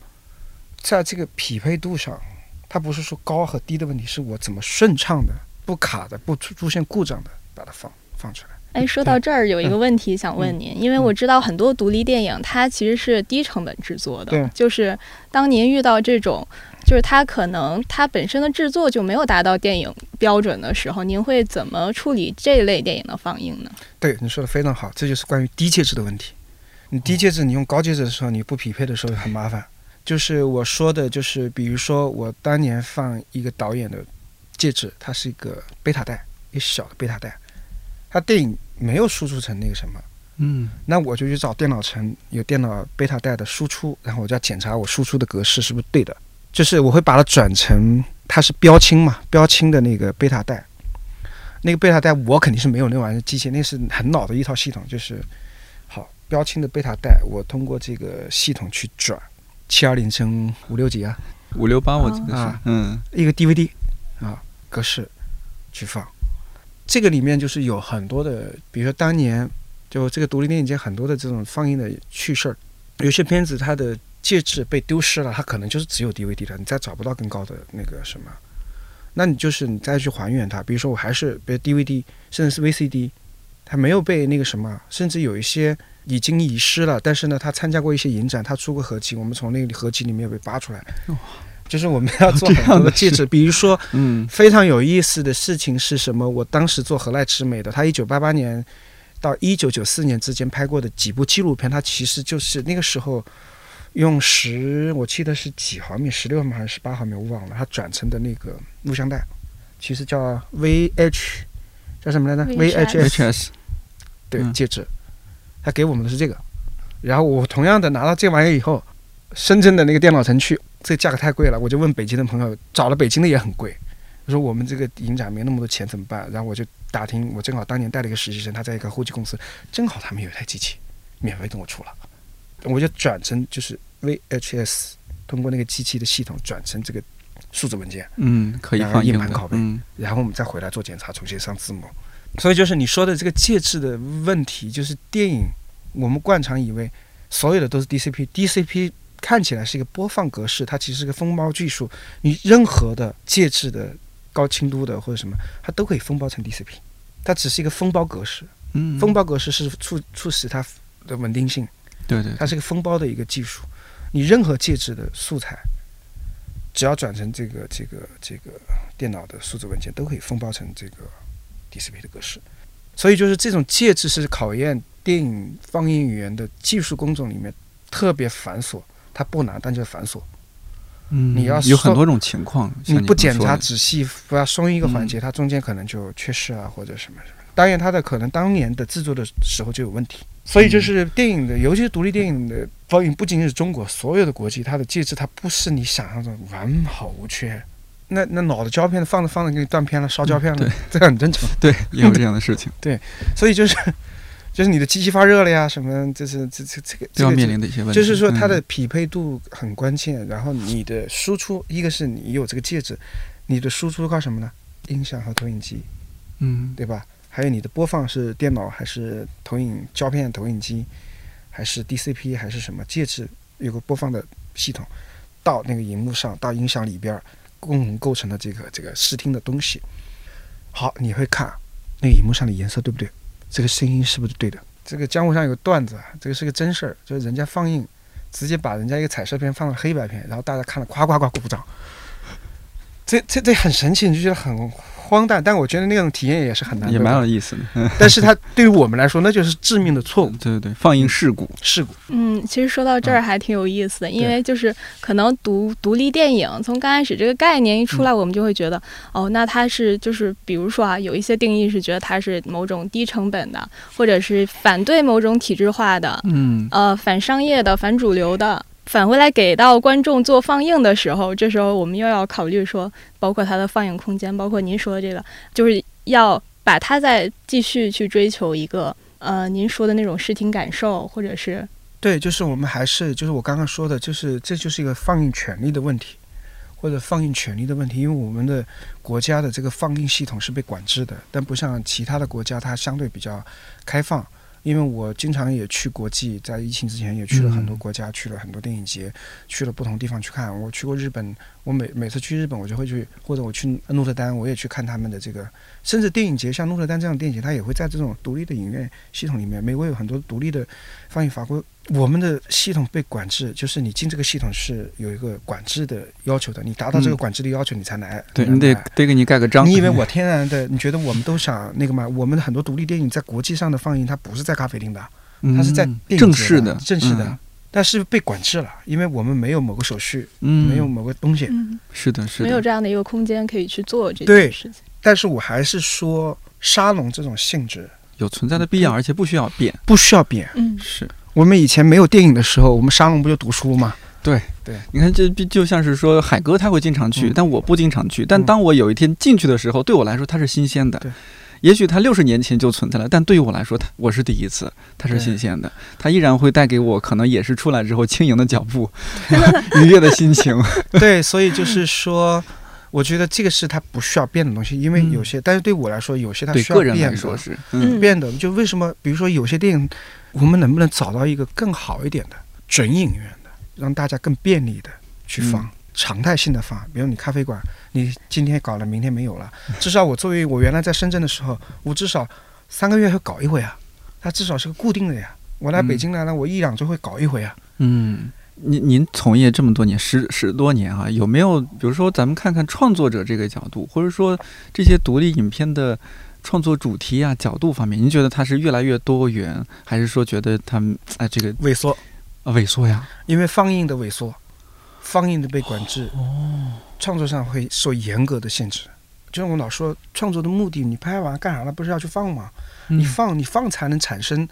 在这个匹配度上，它不是说高和低的问题，是我怎么顺畅的、不卡的、不出出现故障的把它放放出来。哎，说到这儿有一个问题想问您，因为我知道很多独立电影它其实是低成本制作的，对就是当您遇到这种，就是它可能它本身的制作就没有达到电影标准的时候，您会怎么处理这类电影的放映呢？对，你说的非常好，这就是关于低介质的问题。你低介质，你用高介质的时候，你不匹配的时候很麻烦。就是我说的，就是比如说我当年放一个导演的介质，它是一个贝塔带，一个小的贝塔带，它电影没有输出成那个什么，嗯。那我就去找电脑城有电脑贝塔带的输出，然后我就要检查我输出的格式是不是对的，就是我会把它转成它是标清嘛，标清的那个贝塔带。那个贝塔带我肯定是没有那玩意儿机器，那是很老的一套系统，就是好标清的贝塔带，我通过这个系统去转。七二零乘五六几啊，五六八我记得是啊，嗯。一个 DVD 啊格式去放。这个里面就是有很多的，比如说当年就这个独立电影节很多的这种放映的趣事儿。有些片子它的介质被丢失了，它可能就是只有 DVD 了，你再找不到更高的那个什么，那你就是你再去还原它。比如说我还是比如 DVD，甚至是 VCD，它没有被那个什么，甚至有一些已经遗失了，但是呢，它参加过一些影展，它出过合集，我们从那个合集里面被扒出来。就是我们要做很 多的戒指，比如说嗯。非常有意思的事情是什么？我当时做何濑之美的，他一九八八年到一九九四年之间拍过的几部纪录片，它其实就是那个时候用十，我记得是几毫米，十六毫米还是十八毫米，我忘了，它转成的那个录像带，其实叫 VH，叫什么来着？VHS，HS，对，嗯。戒指，他给我们的是这个，然后我同样的拿到这玩意儿以后，深圳的那个电脑城去，这个价格太贵了，我就问北京的朋友，找了北京的也很贵，我说我们这个影展没那么多钱怎么办？然后我就打听，我正好当年带了一个实习生，他在一个后期公司，正好他们有一台机器，免费跟我出了，我就转成就是 VHS，通过那个机器的系统转成这个数字文件。嗯，可以放硬盘拷贝嗯然后我们再回来做检查，重新上字幕。所以就是你说的这个介质的问题，就是电影我们惯常以为所有的都是 DCP，DCP 看起来是一个播放格式，它其实是个封包技术。你任何的介质的高清度的或者什么，它都可以封包成 DCP，它只是一个封包格式。嗯，封包格式是促促使它的稳定性，对对，它是个封包的一个技术。你任何介质的素材，只要转成这个这个这个电脑的数字文件，都可以封包成这个 DCP 的格式。所以就是这种介质是考验电影放映员的技术工种里面特别繁琐，它不难，但就是繁琐。嗯，你要有很多种情况，像你不检查仔细，不要松一个环节，它中间可能就缺失啊，或者什么什么。当然，它的可能当年的制作的时候就有问题。所以就是电影的，尤其是独立电影的放映，不仅仅是中国，所有的国际，它的介质它不是你想象中完好无缺。那那老的胶片放着放着给你断片了，烧胶片了，对 这很正常。对，也有这样的事情，对所以就是就是你的机器发热了呀，什么，这是这这这个都要这个面临的一些问题。就是说它的嗯匹配度很关键，然后你的输出，一个是你有这个介质，你的输出靠什么呢？音响和投影机，嗯对吧？还有你的播放是电脑还是投影胶片投影机，还是 DCP 还是什么介质？有个播放的系统，到那个荧幕上，到音响里边儿，共同构成的这个这个视听的东西。好，你会看那个荧幕上的颜色对不对？这个声音是不是对的？这个江湖上有个段子，这个是个真事儿，就是人家放映，直接把人家一个彩色片放到黑白片，然后大家看了夸夸夸鼓掌。这这这很神奇，你就觉得很荒诞，但我觉得那种体验也是很难。也蛮有意思的。嗯，但是它对于我们来说，那就是致命的错误对对对，放映事故，事故。嗯，其实说到这儿还挺有意思的，因为就是可能独独立电影从刚开始这个概念一出来，我们就会觉得，哦，那它是就是比如说啊，有一些定义是觉得它是某种低成本的，或者是反对某种体制化的，嗯呃，反商业的、反主流的。返回来给到观众做放映的时候，这时候我们又要考虑说，包括它的放映空间，包括您说的这个，就是要把它再继续去追求一个呃您说的那种视听感受，或者是对，就是我们还是就是我刚刚说的，就是这就是一个放映权利的问题，或者放映权利的问题，因为我们的国家的这个放映系统是被管制的，但不像其他的国家，它相对比较开放。因为我经常也去国际，在疫情之前也去了很多嗯国家，去了很多电影节，去了不同地方去看。我去过日本，我每每次去日本，我就会去，或者我去鹿特丹，我也去看他们的这个，甚至电影节，像鹿特丹这样的电影节，它也会在这种独立的影院系统里面。美国有很多独立的放映法规，我们的系统被管制，就是你进这个系统是有一个管制的要求的，你达到这个嗯管制的要求，你才来。对你得得给你盖个章。你以为我天然的？你觉得我们都想那个吗？我们的很多独立电影在国际上的放映，它不是在咖啡厅的，它是在正式的，正式的，嗯但是被管制了，因为我们没有某个手续，嗯，没有某个东西。嗯，是的，是的，没有这样的一个空间可以去做这对件事情。但是我还是说，沙龙这种性质有存在的必要，而且不需要变。不需要变。嗯，是我们以前没有电影的时候，我们沙龙不就读书吗？你看，这就像是说海哥他会经常去，嗯但我不经常去。但嗯当我有一天进去的时候，对我来说它是新鲜的对。也许它六十年前就存在了，但对于我来说，它我是第一次，它是新鲜的，它依然会带给我可能也是出来之后 轻盈的脚步，愉悦的心情。对，所以就是说，我觉得这个是它不需要变的东西，因为有些，但是对我来说，有些它对需要个人。来说是，嗯嗯变的，就为什么？比如说有些电影，我们能不能找到一个更好一点的？准影院的，让大家更便利的去放，嗯常态性的放。比如你咖啡馆，你今天搞了，明天没有了，至少我作为我原来在深圳的时候，我至少三个月会搞一回啊，它至少是个固定的呀。我来嗯北京来了，我一两周会搞一回啊。嗯，您您从业这么多年，十十多年啊，有没有比如说咱们看看创作者这个角度，或者说这些独立影片的创作主题啊角度方面，您觉得它是越来越多元，还是说觉得它们哎这个萎缩，啊萎缩呀？因为放映的萎缩，放映的被管制，哦，创作上会受严格的限制。就像我老说，创作的目的，你拍完干啥了？不是要去放吗？你放，你放才能产生，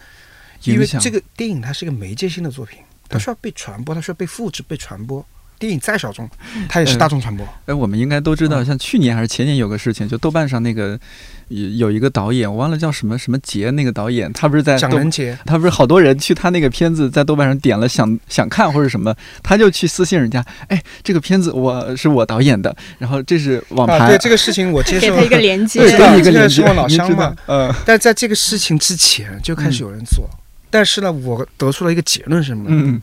因为这个电影它是一个媒介性的作品，它需要被传播，它需要被复制、被传播。电影再小众，它也是大众传播。哎，我们应该都知道，嗯。像去年还是前年有个事情，就豆瓣上那个有有一个导演，我忘了叫什么什么杰，那个导演他不是在豆蒋能杰，他不是好多人去他那个片子在豆瓣上点了想想看或者什么，他就去私信人家，哎，这个片子我是我导演的，然后这是网盘，啊，对这个事情我接受给他一个连接。对，一个链接，是我老乡嘛，呃，但在这个事情之前就开始有人做，但是呢，我得出了一个结论是什么呢？嗯，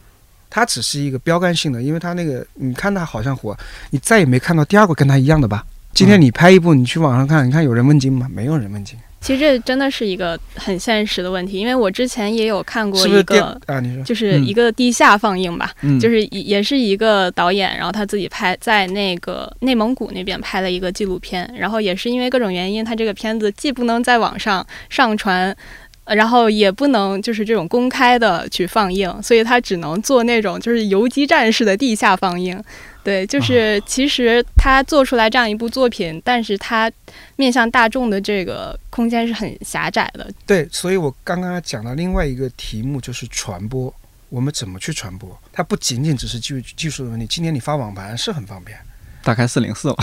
它只是一个标杆性的，因为它那个你看它好像火，你再也没看到第二个跟它一样的吧？今天你拍一部，你去网上看，你看有人问津吗？没有人问津，其实这真的是一个很现实的问题，因为我之前也有看过 一个，啊？你说就是一个地下放映吧，嗯，就是是也也是一个导演，然后他自己拍在那个内蒙古那边拍了一个纪录片，然后也是因为各种原因，他这个片子既不能在网上上传。呃然后也不能就是这种公开的去放映，所以他只能做那种就是游击战式的地下放映。对，就是其实他做出来这样一部作品，但是他面向大众的这个空间是很狭窄的。对，所以我刚刚讲到另外一个题目就是传播，我们怎么去传播？它不仅仅只是技技术的问题。今天你发网盘是很方便，打开四零四了，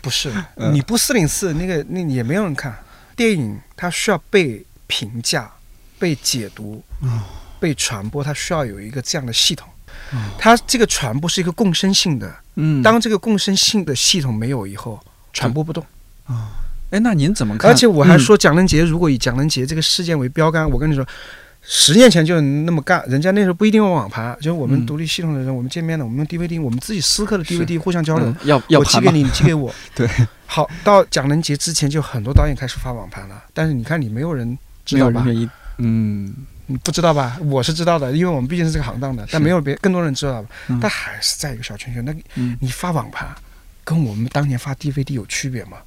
不是 嗯你不四零四那个那也没有人看。电影它需要被评价、被解读、被传播，它需要有一个这样的系统。它这个传播是一个共生性的，嗯，当这个共生性的系统没有以后，传播不动。啊。哎，那您怎么看？而且我还嗯。说，蒋仁杰如果以蒋仁杰这个事件为标杆，我跟你说，十年前就那么干，人家那时候不一定用网盘，就是我们嗯。独立系统的人，我们见面了，我们用 DVD，我们自己私刻的 DVD 互相交流嗯，要要我寄给你，你寄给我。对，好，到蒋能杰之前，就很多导演开始发网盘了，但是你看，你没有人知道吧？没有人愿意，嗯，不知道吧？我是知道的，因为我们毕竟是这个行当的，但没有别更多人知道吧？嗯但还是在一个小圈圈。那嗯你发网盘，跟我们当年发 DVD 有区别吗？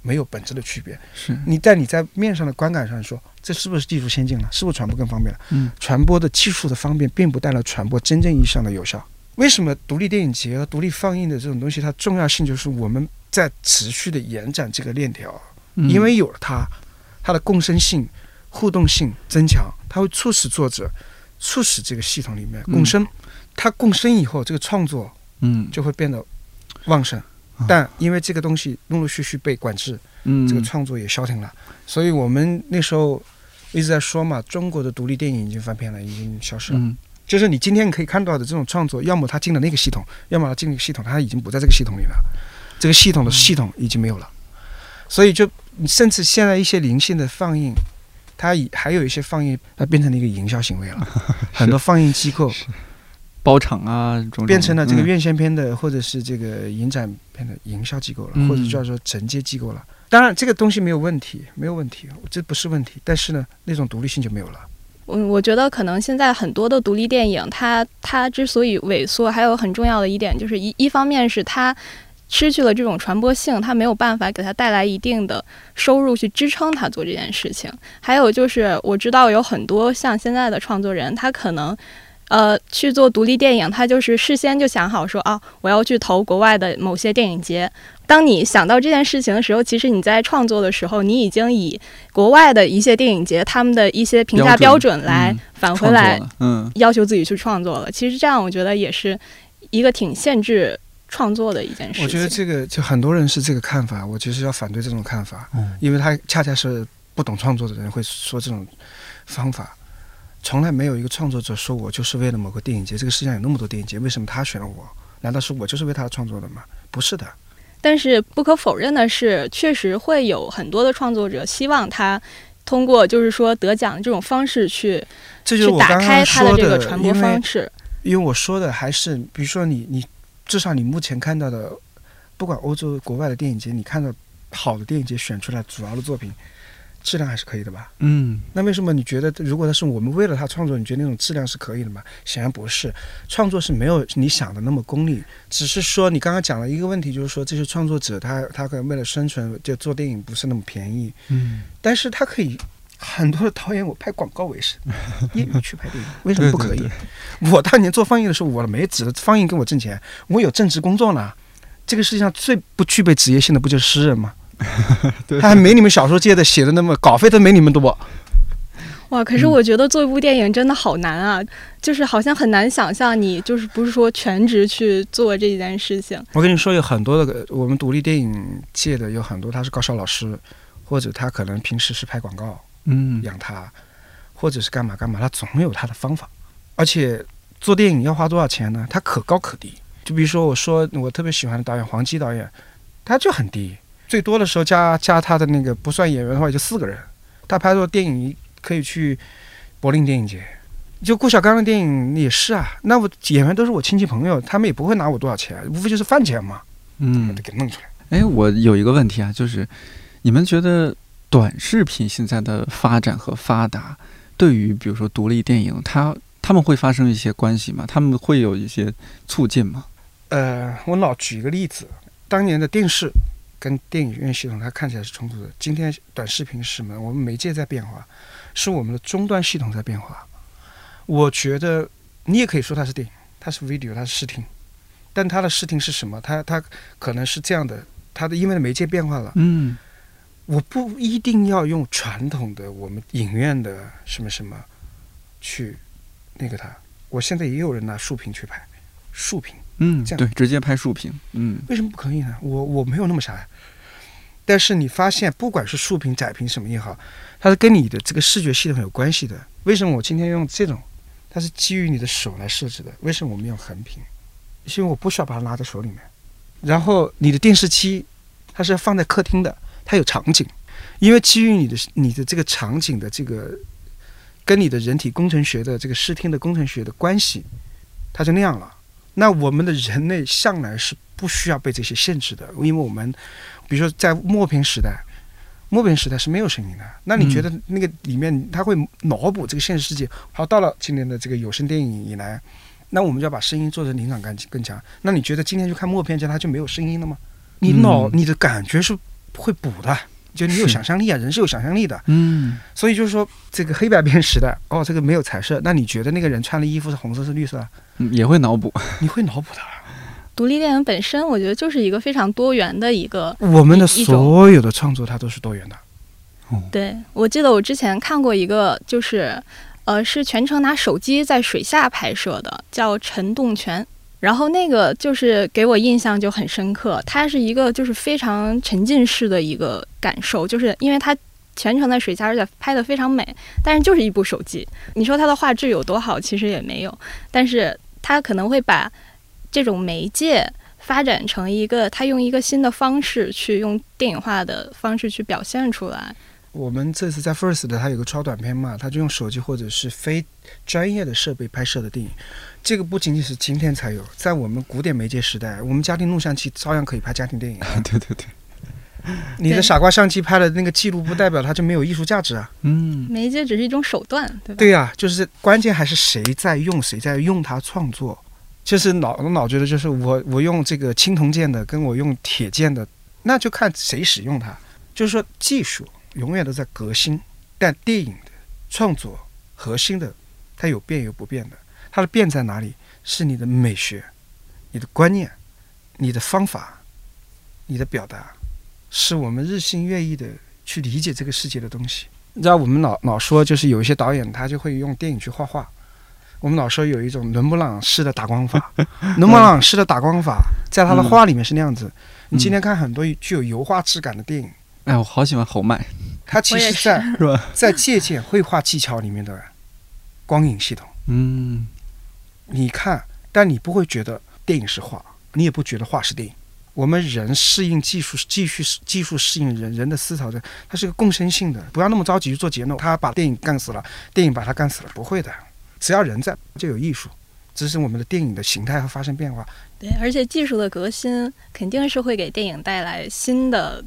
没有本质的区别。是，你在你在面上的观感上说，这是不是技术先进了？是不是传播更方便了？嗯传播的技术的方便，并不带来传播真正意义上的有效。为什么独立电影节和独立放映的这种东西，它重要性就是我们在持续的延展这个链条，嗯因为有了它，它的共生性、互动性增强，它会促使作者，促使这个系统里面共生。它共生以后，这个创作嗯就会变得旺盛啊。但因为这个东西陆陆续续被管制，嗯这个创作也消停了。所以我们那时候一直在说嘛，中国的独立电影已经翻篇了，已经消失了。嗯就是你今天你可以看到的这种创作，要么他进了那个系统，要么他进了一个系统，他已经不在这个系统里了，这个系统的系统已经没有了。所以就甚至现在一些零星的放映，它以还有一些放映，它变成了一个营销行为了。很多放映机构包场啊，种种变成了这个嗯院线片的，或者是这个影展片的营销机构了，嗯或者叫做承接机构了。当然，这个东西没有问题，没有问题，这不是问题。但是呢，那种独立性就没有了。嗯，我觉得可能现在很多的独立电影，它它之所以萎缩，还有很重要的一点就是一一方面是它失去了这种传播性，它没有办法给它带来一定的收入去支撑它做这件事情。还有就是我知道有很多像现在的创作人，他可能。呃，去做独立电影，他就是事先就想好说啊，我要去投国外的某些电影节。当你想到这件事情的时候，其实你在创作的时候，你已经以国外的一些电影节他们的一些评价标标准准来嗯返回来嗯要求自己去创作了。其实这样，我觉得也是一个挺限制创作的一件事情。我觉得这个就很多人是这个看法，我其实要反对这种看法，嗯因为他恰恰是不懂创作的人会说这种方法。从来没有一个创作者说我就是为了某个电影节，这个世界上有那么多电影节，为什么他选了我？难道是我就是为他创作的吗？不是的，但是不可否认的是，确实会有很多的创作者希望他通过就是说得奖这种方式去这就是去打我刚刚开他的这个传播方式。因为我说的还是，比如说你你至少你目前看到的，不管欧洲国外的电影节，你看到好的电影节选出来主要的作品，质量还是可以的吧？嗯那为什么你觉得，如果他是我们为了他创作，你觉得那种质量是可以的吗？显然不是，创作是没有你想的那么功利，只是说你刚刚讲了一个问题，就是说这些创作者他他可能为了生存就做电影不是那么便宜，嗯，但是他可以。很多的导演，我拍广告为生，业余去拍电影，为什么不可以？对我当年做放映的时候，我没指着放映给我挣钱，我有正职工作呢。这个世界上最不具备职业性的，不就是诗人吗？对他还没你们小说界的写的那么稿费都没你们多。哇，可是嗯我觉得做一部电影真的好难啊，就是好像很难想象你就是不是说全职去做这件事情。我跟你说，有很多的我们独立电影界的有很多，他是高校老师，或者他可能平时是拍广告嗯养他，或者是干嘛干嘛，他总有他的方法。而且做电影要花多少钱呢？他可高可低。就比如说，我说我特别喜欢的导演黄基导演，他就很低，最多的时候加加他的那个不算演员的话，也就四个人。他拍的电影可以去柏林电影节。就顾晓刚的电影也是啊，那我演员都是我亲戚朋友，他们也不会拿我多少钱，无非就是饭钱嘛，嗯得给弄出来。哎，我有一个问题啊，就是你们觉得短视频现在的发展和发达，对于比如说独立电影，它他们会发生一些关系吗？他们会有一些促进吗？呃，我老举一个例子，当年的电视跟电影院系统，它看起来是冲突的。今天短视频是什么？我们媒介在变化，是我们的终端系统在变化。我觉得你也可以说它是电影，它是 video，它是视听，但它的视听是什么？它它可能是这样的，它的因为媒介变化了，嗯我不一定要用传统的我们影院的什么什么去那个它。我现在也有人拿竖屏去拍，竖屏。嗯，这样对，直接拍竖屏，嗯为什么不可以呢？我我没有那么傻。但是你发现，不管是竖屏、窄屏什么也好，它是跟你的这个视觉系统有关系的。为什么我今天用这种？它是基于你的手来设置的。为什么我们用横屏？是因为我不需要把它拿在手里面。然后你的电视机，它是要放在客厅的，它有场景，因为基于你的你的这个场景的这个跟你的人体工程学的这个视听的工程学的关系，它就那样了。那我们的人类向来是不需要被这些限制的，因为我们，比如说在默片时代，默片时代是没有声音的。那你觉得那个里面它会脑补这个现实世界？好，到了今年的这个有声电影以来，那我们就要把声音做成临场感更强。那你觉得今天去看默片间它就没有声音了吗？你脑、嗯你的感觉是会补的，就你有想象力啊，人是有想象力的。嗯所以就是说，这个黑白片时代，哦，这个没有彩色，那你觉得那个人穿的衣服是红色是绿色也会脑补，你会脑补的。独立电影本身，我觉得就是一个非常多元的一个。我们的所有的创作，它都是多元的。哦对我记得我之前看过一个，就是呃，是全程拿手机在水下拍摄的，叫《陈洞泉》。然后那个就是给我印象就很深刻，它是一个就是非常沉浸式的一个感受，就是因为它全程在水下，而且拍得非常美，但是就是一部手机。你说它的画质有多好，其实也没有，但是它可能会把这种媒介发展成一个，它用一个新的方式去用电影化的方式去表现出来。我们这次在 First 的，它有个超短片嘛，它就用手机或者是非专业的设备拍摄的电影。这个不仅仅是今天才有，在我们古典媒介时代，我们家庭录像机照样可以拍家庭电影。对对对，你的傻瓜相机拍的那个记录，不代表它就没有艺术价值啊。嗯媒介只是一种手段，对吧？对呀、就是关键还是谁在用，谁在用它创作。就是老我老觉得，就是我我用这个青铜剑的，跟我用铁剑的，那就看谁使用它。就是说，技术永远都在革新，但电影的创作核心的，它有变有不变的。它的变在哪里？是你的美学、你的观念、你的方法、你的表达，是我们日新月异的去理解这个世界的东西。你知道，我们老老说，就是有一些导演他就会用电影去画画。我们老说有一种伦勃朗式的打光法，伦勃朗式的打光法在他的画里面是那样子。你今天看很多具有油画质感的电影，哎，我好喜欢侯麦，它其实在是吧？在借鉴绘画技巧里面的光影系统。嗯你看，但你不会觉得电影是画，你也不觉得画是电影。我们人适应技术，继续技术适应人，人的思考的，它是个共生性的，不要那么着急去做结论。他把电影干死了，电影把他干死了，不会的。只要人在，就有艺术；只是我们的电影的形态会发生变化。对，而且技术的革新肯定是会给电影带来新的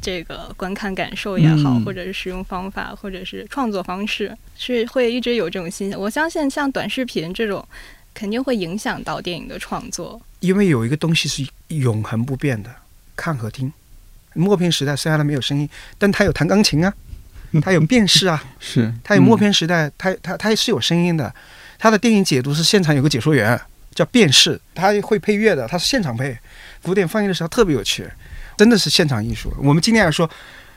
这个观看感受也好，嗯或者是使用方法，或者是创作方式，是会一直有这种新鲜。我相信像短视频这种，肯定会影响到电影的创作。因为有一个东西是永恒不变的，看和听。默片时代虽然它没有声音，但它有弹钢琴啊，它有辨识啊，是它有默片时代，它它它是有声音的。它的电影解读是现场有个解说员叫辨识，他会配乐的，他是现场配。古典放映的时候特别有趣，真的是现场艺术。我们今天来说，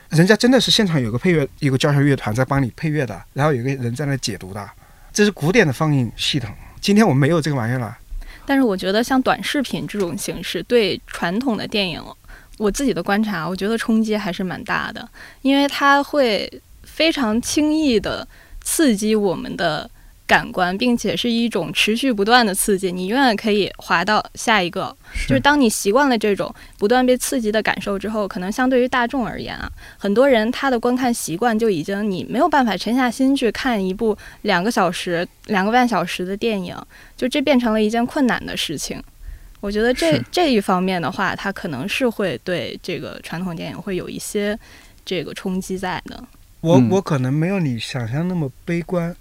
人家真的是现场有个配乐，有个交响乐团在帮你配乐的，然后有个人在那解读的，这是古典的放映系统。今天我们没有这个玩意儿了。但是我觉得像短视频这种形式，对传统的电影，我自己的观察，我觉得冲击还是蛮大的，因为它会非常轻易的刺激我们的感官，并且是一种持续不断的刺激，你永远可以滑到下一个。就是当你习惯了这种不断被刺激的感受之后，可能相对于大众而言啊，很多人他的观看习惯就已经你没有办法沉下心去看一部两个小时、两个半小时的电影，就这变成了一件困难的事情。我觉得这这一方面的话，它可能是会对这个传统电影会有一些这个冲击在的。我嗯我可能没有你想象那么悲观，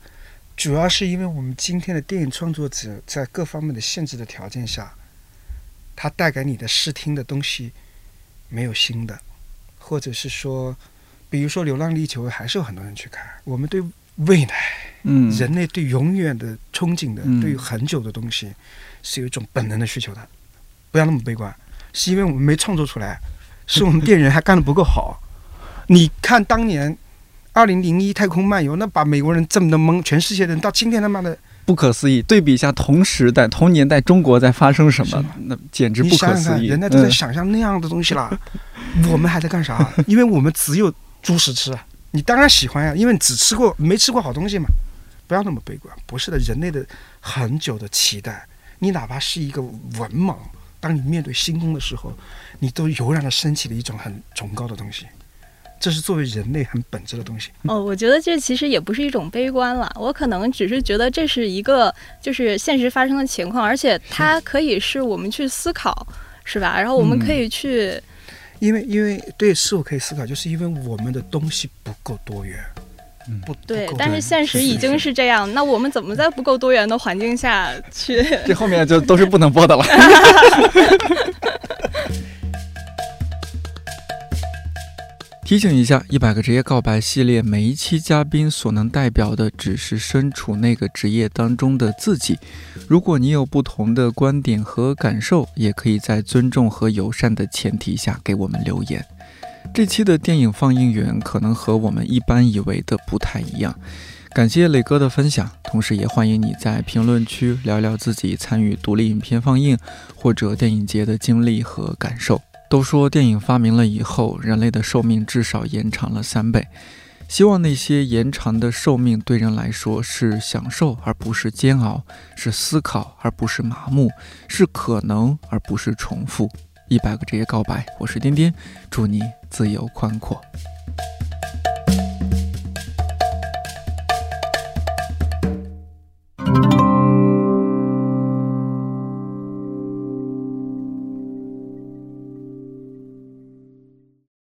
主要是因为我们今天的电影创作者在各方面的限制的条件下，他带给你的视听的东西没有新的，或者是说，比如说《流浪地球》，还是有很多人去看。我们对未来，嗯人类对永远的憧憬的，嗯对于很久的东西，是有一种本能的需求的。不要那么悲观，是因为我们没创作出来，是我们电影人还干得不够好。你看当年《二零零一太空漫游》，那把美国人这么的懵，全世界人到今天他妈的，不可思议。对比一下同时代、同年代中国在发生什么，那简直不可思议。人家都在嗯想象那样的东西啦，我们还在干啥？因为我们只有猪食吃啊。你当然喜欢呀、因为你只吃过没吃过好东西嘛。不要那么悲观，不是的，人类的很久的期待，你哪怕是一个文盲，当你面对星空的时候，你都油然的升起了一种很崇高的东西。这是作为人类很本质的东西。哦，我觉得这其实也不是一种悲观了，我可能只是觉得这是一个就是现实发生的情况，而且它可以是我们去思考，是吧？然后我们可以去，因为因为对，事物可以思考，就是因为我们的东西不够多元，嗯不不够，对但是现实已经是这样，那我们怎么在不够多元的环境下去？这后面就都是不能播的了。提醒一下，一百个职业告白系列每一期嘉宾所能代表的只是身处那个职业当中的自己。如果你有不同的观点和感受，也可以在尊重和友善的前提下给我们留言。这期的电影放映员可能和我们一般以为的不太一样。感谢磊哥的分享，同时也欢迎你在评论区聊聊自己参与独立影片放映或者电影节的经历和感受。都说电影发明了以后，人类的寿命至少延长了三倍。希望那些延长的寿命对人来说是享受而不是煎熬，是思考而不是麻木，是可能而不是重复。一百个职业告白，我是颠颠，祝你自由宽阔。